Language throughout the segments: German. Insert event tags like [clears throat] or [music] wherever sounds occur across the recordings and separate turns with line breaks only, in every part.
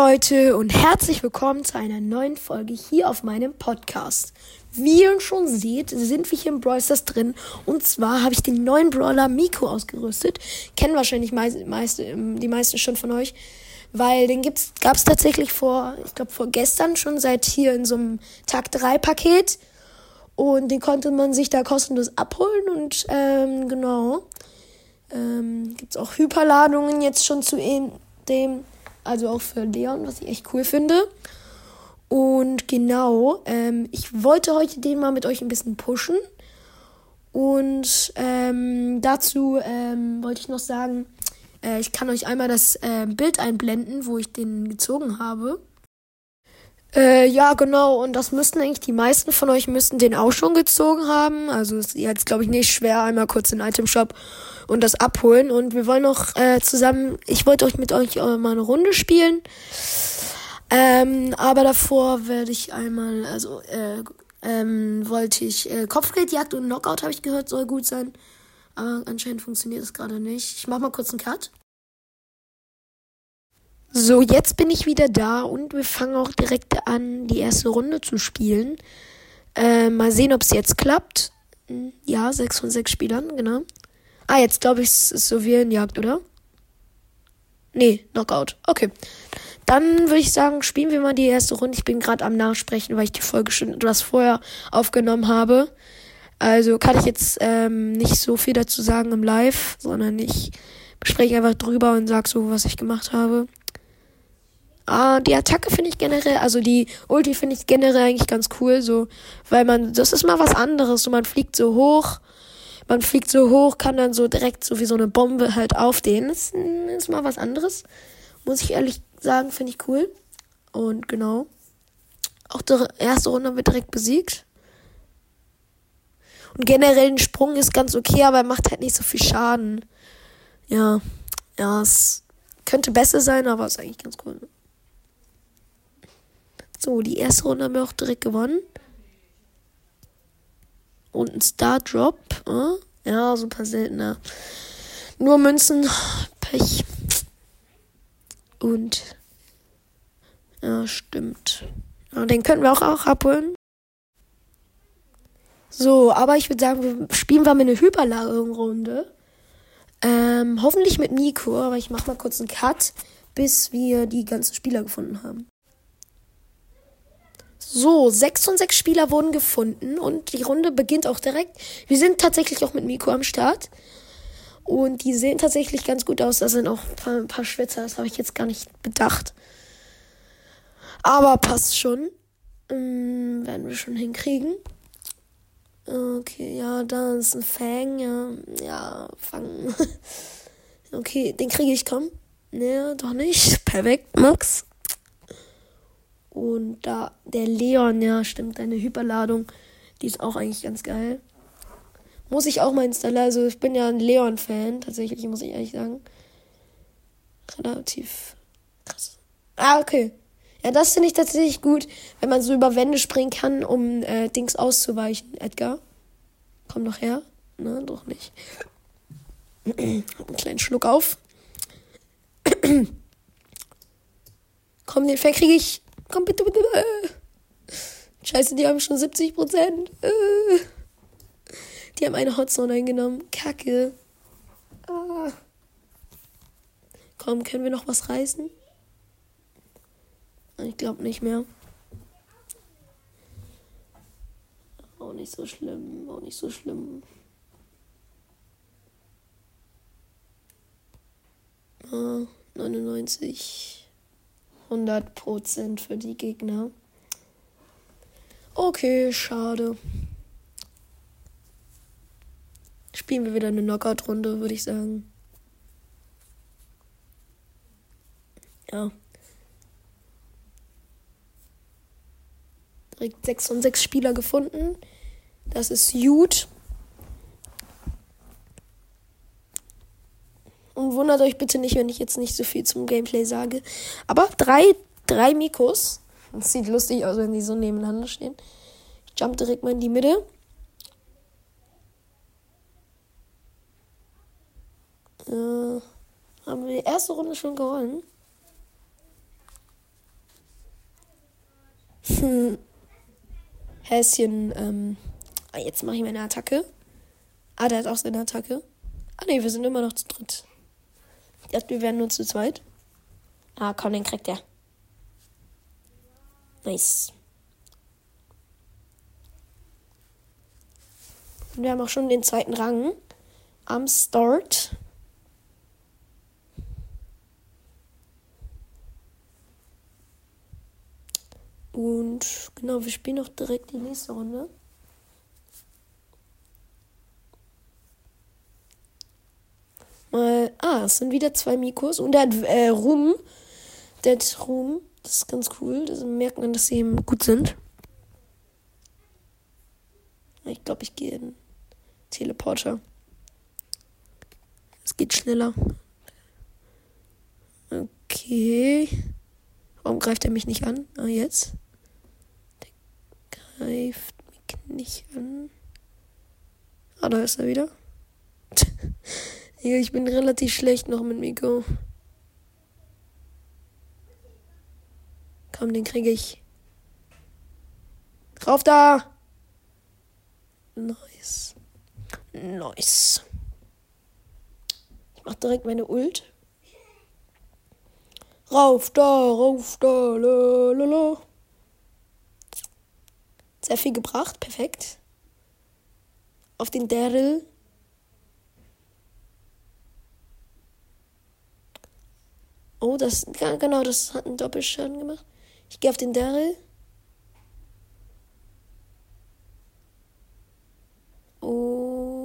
Leute und herzlich willkommen zu einer neuen Folge hier auf meinem Podcast. Wie ihr schon seht, sind wir hier im Brawl drin und zwar habe ich den neuen Brawler Miko ausgerüstet. Kennen wahrscheinlich meist, meist, ähm, die meisten schon von euch, weil den gab es tatsächlich vor, ich glaube vor gestern schon seit hier in so einem Tag 3 Paket und den konnte man sich da kostenlos abholen und ähm, genau ähm, gibt es auch Hyperladungen jetzt schon zu dem also auch für Leon, was ich echt cool finde. Und genau, ähm, ich wollte heute den mal mit euch ein bisschen pushen. Und ähm, dazu ähm, wollte ich noch sagen, äh, ich kann euch einmal das äh, Bild einblenden, wo ich den gezogen habe. Äh, ja, genau. Und das müssten eigentlich die meisten von euch müssten den auch schon gezogen haben. Also ist jetzt, glaube ich, nicht schwer. Einmal kurz in den Item Shop und das abholen. Und wir wollen noch äh, zusammen, ich wollte euch mit euch äh, mal eine Runde spielen. Ähm, aber davor werde ich einmal, also, äh, ähm, wollte ich, äh, Kopfgeldjagd und Knockout habe ich gehört, soll gut sein. Aber anscheinend funktioniert das gerade nicht. Ich mach mal kurz einen Cut. So, jetzt bin ich wieder da und wir fangen auch direkt an, die erste Runde zu spielen. Äh, mal sehen, ob es jetzt klappt. Hm, ja, sechs von sechs Spielern, genau. Ah, jetzt glaube ich, es ist so wie in Jagd, oder? Nee, Knockout. Okay. Dann würde ich sagen, spielen wir mal die erste Runde. Ich bin gerade am Nachsprechen, weil ich die Folge schon etwas vorher aufgenommen habe. Also kann ich jetzt ähm, nicht so viel dazu sagen im Live, sondern ich spreche einfach drüber und sag so, was ich gemacht habe. Ah, die Attacke finde ich generell, also die Ulti finde ich generell eigentlich ganz cool, so, weil man, das ist mal was anderes, so man fliegt so hoch, man fliegt so hoch, kann dann so direkt so wie so eine Bombe halt aufdehnen. Das ist mal was anderes, muss ich ehrlich sagen, finde ich cool. Und genau, auch die erste Runde wird direkt besiegt. Und generell ein Sprung ist ganz okay, aber er macht halt nicht so viel Schaden. Ja, ja, es könnte besser sein, aber ist eigentlich ganz cool. So, die erste Runde haben wir auch direkt gewonnen. Und ein Star Drop. Äh? Ja, super seltener. Nur Münzen. Pech. Und. Ja, stimmt. Ja, den könnten wir auch, auch abholen. So, aber ich würde sagen, wir spielen wir mal eine Hyperlagerung-Runde. Ähm, hoffentlich mit Nico, aber ich mache mal kurz einen Cut, bis wir die ganzen Spieler gefunden haben. So, sechs von sechs Spieler wurden gefunden und die Runde beginnt auch direkt. Wir sind tatsächlich auch mit Miko am Start. Und die sehen tatsächlich ganz gut aus. Da sind auch ein paar, ein paar Schwitzer, das habe ich jetzt gar nicht bedacht. Aber passt schon. Ähm, werden wir schon hinkriegen. Okay, ja, da ist ein Fang, ja. Ja, fangen. [laughs] okay, den kriege ich, komm. Nee, doch nicht. Perfekt, Max. Und da der Leon, ja, stimmt, deine Hyperladung, die ist auch eigentlich ganz geil. Muss ich auch mal installieren. Also ich bin ja ein Leon-Fan, tatsächlich, muss ich ehrlich sagen. Relativ krass. Ah, okay. Ja, das finde ich tatsächlich gut, wenn man so über Wände springen kann, um äh, Dings auszuweichen. Edgar, komm doch her. Ne, doch nicht. [clears throat] einen kleinen Schluck auf. [clears throat] komm, den Fan kriege ich. Komm bitte, bitte. Scheiße, die haben schon 70 Prozent. Die haben eine Hotzone eingenommen. Kacke. Ah. Komm, können wir noch was reißen? Ich glaube nicht mehr. Auch nicht so schlimm, auch nicht so schlimm. Ah, 99. 100% für die Gegner. Okay, schade. Spielen wir wieder eine Knockout-Runde, würde ich sagen. Ja. Direkt 6 und 6 Spieler gefunden. Das ist gut. Und wundert euch bitte nicht, wenn ich jetzt nicht so viel zum Gameplay sage. Aber drei, drei Mikos. Das sieht lustig aus, wenn die so nebeneinander stehen. Ich jump direkt mal in die Mitte. Äh, haben wir die erste Runde schon gewonnen? Hm. Häschen, ähm. Ah, jetzt mache ich meine Attacke. Ah, der hat auch seine Attacke. Ah, ne, wir sind immer noch zu dritt. Ich wir wären nur zu zweit. Ah, komm, den kriegt er. Nice. Und wir haben auch schon den zweiten Rang am Start. Und genau, wir spielen auch direkt die nächste Runde. Mal, ah, es sind wieder zwei Mikos und der hat äh, Ruhm. Der hat Ruhm. Das ist ganz cool. Das merkt man, dass sie eben gut sind. Ich glaube, ich gehe in Teleporter. Es geht schneller. Okay. Warum greift er mich nicht an? Ah, jetzt. Der greift mich nicht an. Ah, da ist er wieder. [laughs] ja, ich bin relativ schlecht noch mit Miko. Komm, den kriege ich. Drauf da! Nice. Nice. Ich mach direkt meine Ult. Rauf da, rauf da, la, la, la. Sehr viel gebracht, perfekt. Auf den Daryl. Oh, das, genau, das hat einen Doppelschaden gemacht. Ich gehe auf den Daryl. Und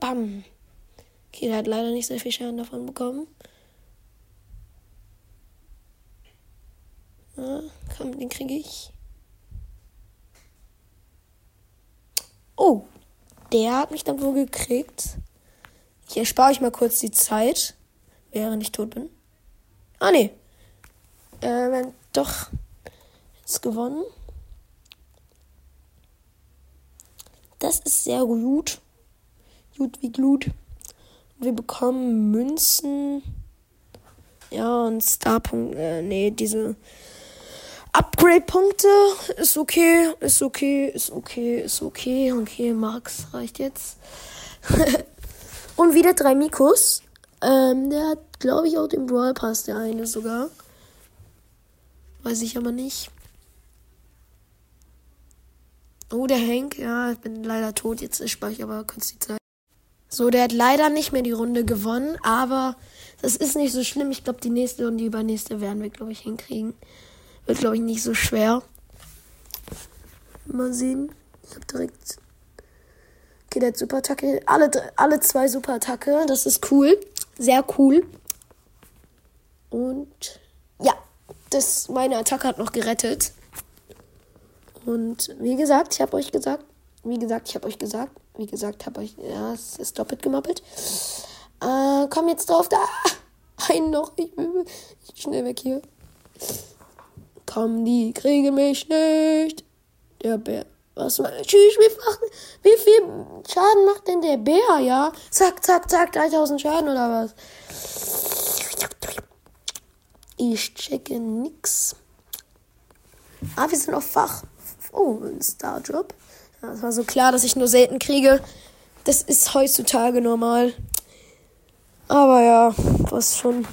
bam. Okay, der hat leider nicht sehr viel Schaden davon bekommen. Ja, komm, den kriege ich. Oh, der hat mich dann wohl gekriegt. Ich erspare euch mal kurz die Zeit, während ich tot bin. Ah, nee. Äh, haben doch jetzt gewonnen. Das ist sehr gut. Gut wie Glut. Wir bekommen Münzen. Ja, und Starpunkt. Äh, nee, diese Upgrade-Punkte ist okay, ist okay, ist okay, ist okay. Okay, Max reicht jetzt. [laughs] und wieder drei Mikos. Ähm, der hat, glaube ich, auch den Brawl Pass, der eine sogar. Weiß ich aber nicht. Oh, der Hank, ja, ich bin leider tot. Jetzt spare ich aber kurz die Zeit. So, der hat leider nicht mehr die Runde gewonnen, aber das ist nicht so schlimm. Ich glaube, die nächste und die übernächste werden wir, glaube ich, hinkriegen. Wird, glaube ich, nicht so schwer. Mal sehen. Ich habe direkt. Okay, der hat Superattacke. Alle, alle zwei Superattacke. Das ist cool. Sehr cool. Und ja, das, meine Attacke hat noch gerettet. Und wie gesagt, ich habe euch gesagt, wie gesagt, ich habe euch gesagt, wie gesagt, habe euch, ja, es ist doppelt gemoppelt. Äh, komm jetzt drauf, da! [laughs] Ein noch, ich bin schnell weg hier. Komm, die kriegen mich nicht. Der Bär. Was tschüss, wie, wie viel Schaden macht denn der Bär, ja? Zack, zack, zack, 3000 Schaden oder was? Ich checke nix. Ah, wir sind auf Fach. Oh, ein Starjob. Das war so klar, dass ich nur selten kriege. Das ist heutzutage normal. Aber ja, was schon.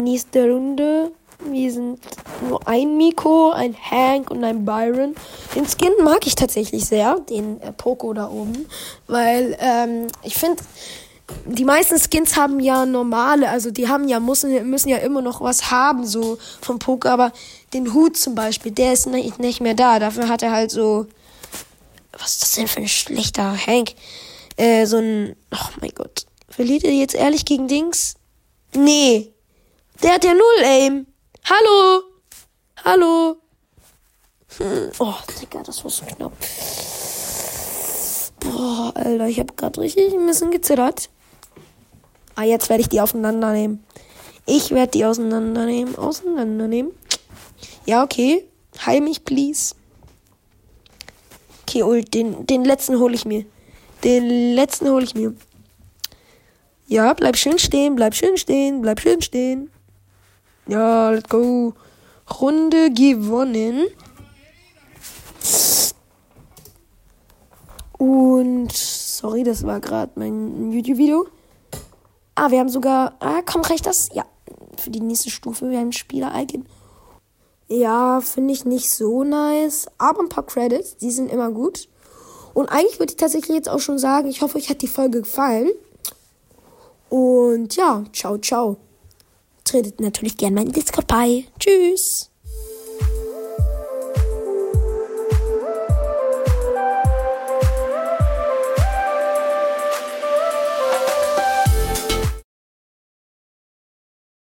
Nächste Runde. Wir sind nur ein Miko, ein Hank und ein Byron. Den Skin mag ich tatsächlich sehr, den äh, Poco da oben. Weil ähm, ich finde, die meisten Skins haben ja normale, also die haben ja, müssen, müssen ja immer noch was haben, so vom Poker, aber den Hut zum Beispiel, der ist nicht, nicht mehr da. Dafür hat er halt so, was ist das denn für ein schlechter Hank? Äh, so ein, oh mein Gott. Verliert er jetzt ehrlich gegen Dings? Nee. Der hat ja null Aim. Hallo. Hallo. Hm. Oh, Digga, das war so knapp. Boah, Alter, ich habe gerade richtig ein bisschen gezittert. Ah, jetzt werde ich die auseinandernehmen. Ich werde die auseinandernehmen. Auseinandernehmen. Ja, okay. Heil mich, please. Okay, Ult, den, den letzten hole ich mir. Den letzten hole ich mir. Ja, bleib schön stehen, bleib schön stehen, bleib schön stehen. Ja, let's go. Runde gewonnen. Und sorry, das war gerade mein YouTube-Video. Ah, wir haben sogar. Ah, komm, reicht das? Ja, für die nächste Stufe. Wir haben Spieler-Icon. Ja, finde ich nicht so nice. Aber ein paar Credits, die sind immer gut. Und eigentlich würde ich tatsächlich jetzt auch schon sagen, ich hoffe, euch hat die Folge gefallen. Und ja, ciao, ciao. Tretet natürlich gerne meinen Discord bei. Tschüss.